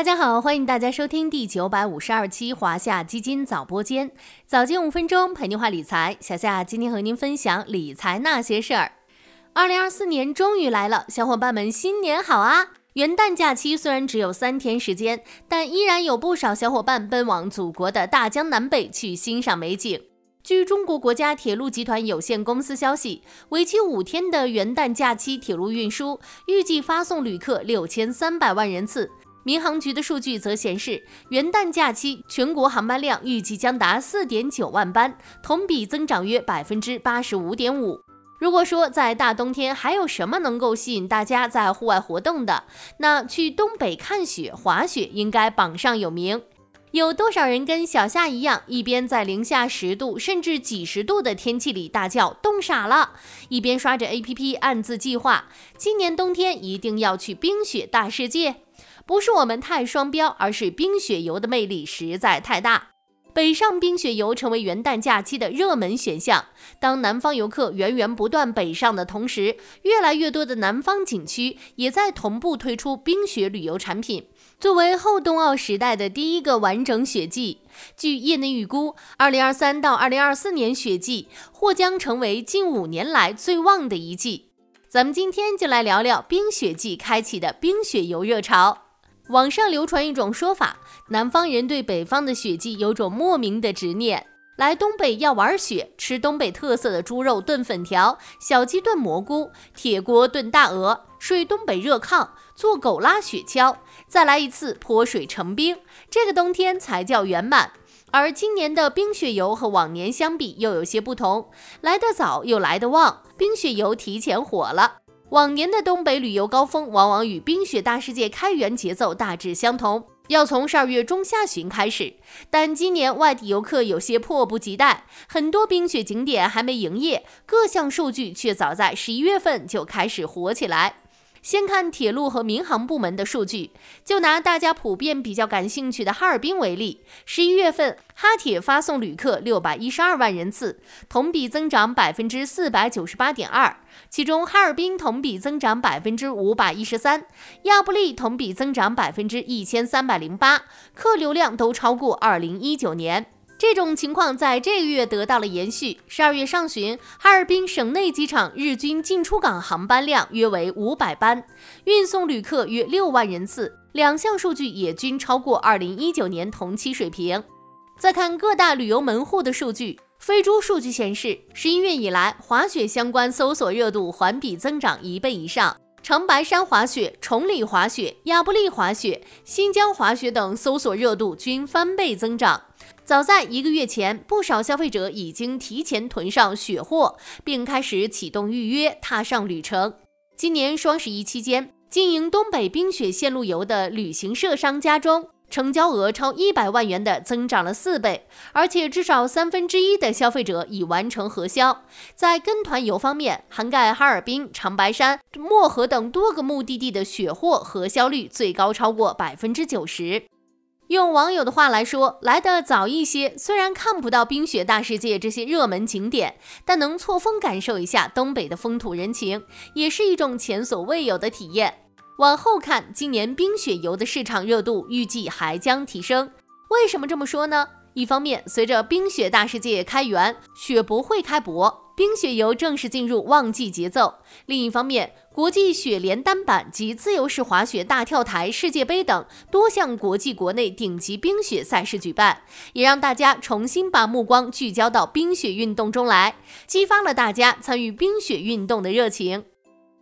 大家好，欢迎大家收听第九百五十二期华夏基金早播间，早间五分钟陪您话理财。小夏今天和您分享理财那些事儿。二零二四年终于来了，小伙伴们新年好啊！元旦假期虽然只有三天时间，但依然有不少小伙伴奔往祖国的大江南北去欣赏美景。据中国国家铁路集团有限公司消息，为期五天的元旦假期铁路运输预计发送旅客六千三百万人次。民航局的数据则显示，元旦假期全国航班量预计将达四点九万班，同比增长约百分之八十五点五。如果说在大冬天还有什么能够吸引大家在户外活动的，那去东北看雪、滑雪应该榜上有名。有多少人跟小夏一样，一边在零下十度甚至几十度的天气里大叫冻傻了，一边刷着 APP 暗自计划今年冬天一定要去冰雪大世界？不是我们太双标，而是冰雪游的魅力实在太大。北上冰雪游成为元旦假期的热门选项。当南方游客源源不断北上的同时，越来越多的南方景区也在同步推出冰雪旅游产品。作为后冬奥时代的第一个完整雪季，据业内预估，二零二三到二零二四年雪季或将成为近五年来最旺的一季。咱们今天就来聊聊冰雪季开启的冰雪游热潮。网上流传一种说法，南方人对北方的雪季有种莫名的执念。来东北要玩雪，吃东北特色的猪肉炖粉条、小鸡炖蘑菇、铁锅炖大鹅，睡东北热炕，坐狗拉雪橇，再来一次泼水成冰，这个冬天才叫圆满。而今年的冰雪游和往年相比又有些不同，来得早又来得旺，冰雪游提前火了。往年的东北旅游高峰往往与冰雪大世界开园节奏大致相同。要从十二月中下旬开始，但今年外地游客有些迫不及待，很多冰雪景点还没营业，各项数据却早在十一月份就开始火起来。先看铁路和民航部门的数据，就拿大家普遍比较感兴趣的哈尔滨为例，十一月份哈铁发送旅客六百一十二万人次，同比增长百分之四百九十八点二，其中哈尔滨同比增长百分之五百一十三，亚布力同比增长百分之一千三百零八，客流量都超过二零一九年。这种情况在这个月得到了延续。十二月上旬，哈尔滨省内机场日均进出港航班量约为五百班，运送旅客约六万人次，两项数据也均超过二零一九年同期水平。再看各大旅游门户的数据，飞猪数据显示，十一月以来，滑雪相关搜索热度环比增长一倍以上，长白山滑雪、崇礼滑雪、亚布力滑雪、新疆滑雪等搜索热度均翻倍增长。早在一个月前，不少消费者已经提前囤上雪货，并开始启动预约，踏上旅程。今年双十一期间，经营东北冰雪线路游的旅行社商家中，成交额超一百万元的增长了四倍，而且至少三分之一的消费者已完成核销。在跟团游方面，涵盖哈尔滨、长白山、漠河等多个目的地的雪货核销率最高超过百分之九十。用网友的话来说，来得早一些，虽然看不到冰雪大世界这些热门景点，但能错峰感受一下东北的风土人情，也是一种前所未有的体验。往后看，今年冰雪游的市场热度预计还将提升。为什么这么说呢？一方面，随着冰雪大世界开园，雪博会开博。冰雪游正式进入旺季节奏。另一方面，国际雪联单板及自由式滑雪大跳台世界杯等多项国际、国内顶级冰雪赛事举办，也让大家重新把目光聚焦到冰雪运动中来，激发了大家参与冰雪运动的热情。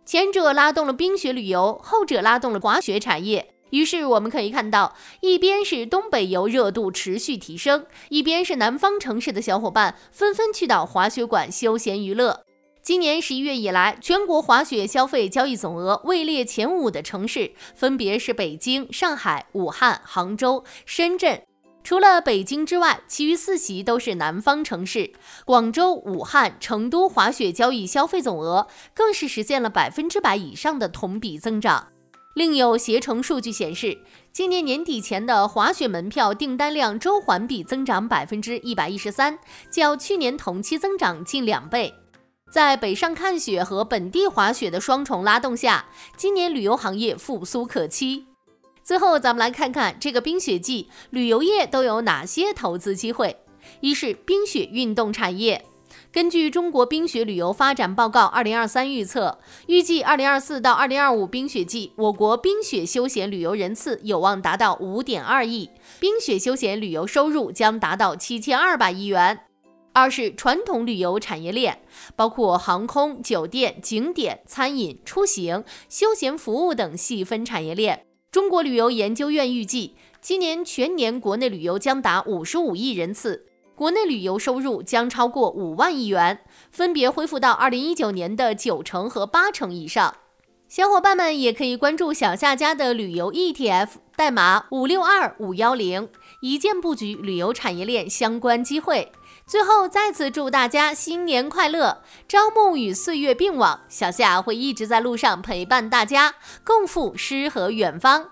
前者拉动了冰雪旅游，后者拉动了滑雪产业。于是我们可以看到，一边是东北游热度持续提升，一边是南方城市的小伙伴纷纷去到滑雪馆休闲娱乐。今年十一月以来，全国滑雪消费交易总额位列前五的城市分别是北京、上海、武汉、杭州、深圳。除了北京之外，其余四席都是南方城市。广州、武汉、成都滑雪交易消费总额更是实现了百分之百以上的同比增长。另有携程数据显示，今年年底前的滑雪门票订单量周环比增长百分之一百一十三，较去年同期增长近两倍。在北上看雪和本地滑雪的双重拉动下，今年旅游行业复苏可期。最后，咱们来看看这个冰雪季旅游业都有哪些投资机会。一是冰雪运动产业。根据中国冰雪旅游发展报告二零二三预测，预计二零二四到二零二五冰雪季，我国冰雪休闲旅游人次有望达到五点二亿，冰雪休闲旅游收入将达到七千二百亿元。二是传统旅游产业链，包括航空、酒店、景点、餐饮、出行、休闲服务等细分产业链。中国旅游研究院预计，今年全年国内旅游将达五十五亿人次。国内旅游收入将超过五万亿元，分别恢复到二零一九年的九成和八成以上。小伙伴们也可以关注小夏家的旅游 ETF，代码五六二五幺零，一键布局旅游产业链相关机会。最后再次祝大家新年快乐，朝暮与岁月并往，小夏会一直在路上陪伴大家，共赴诗和远方。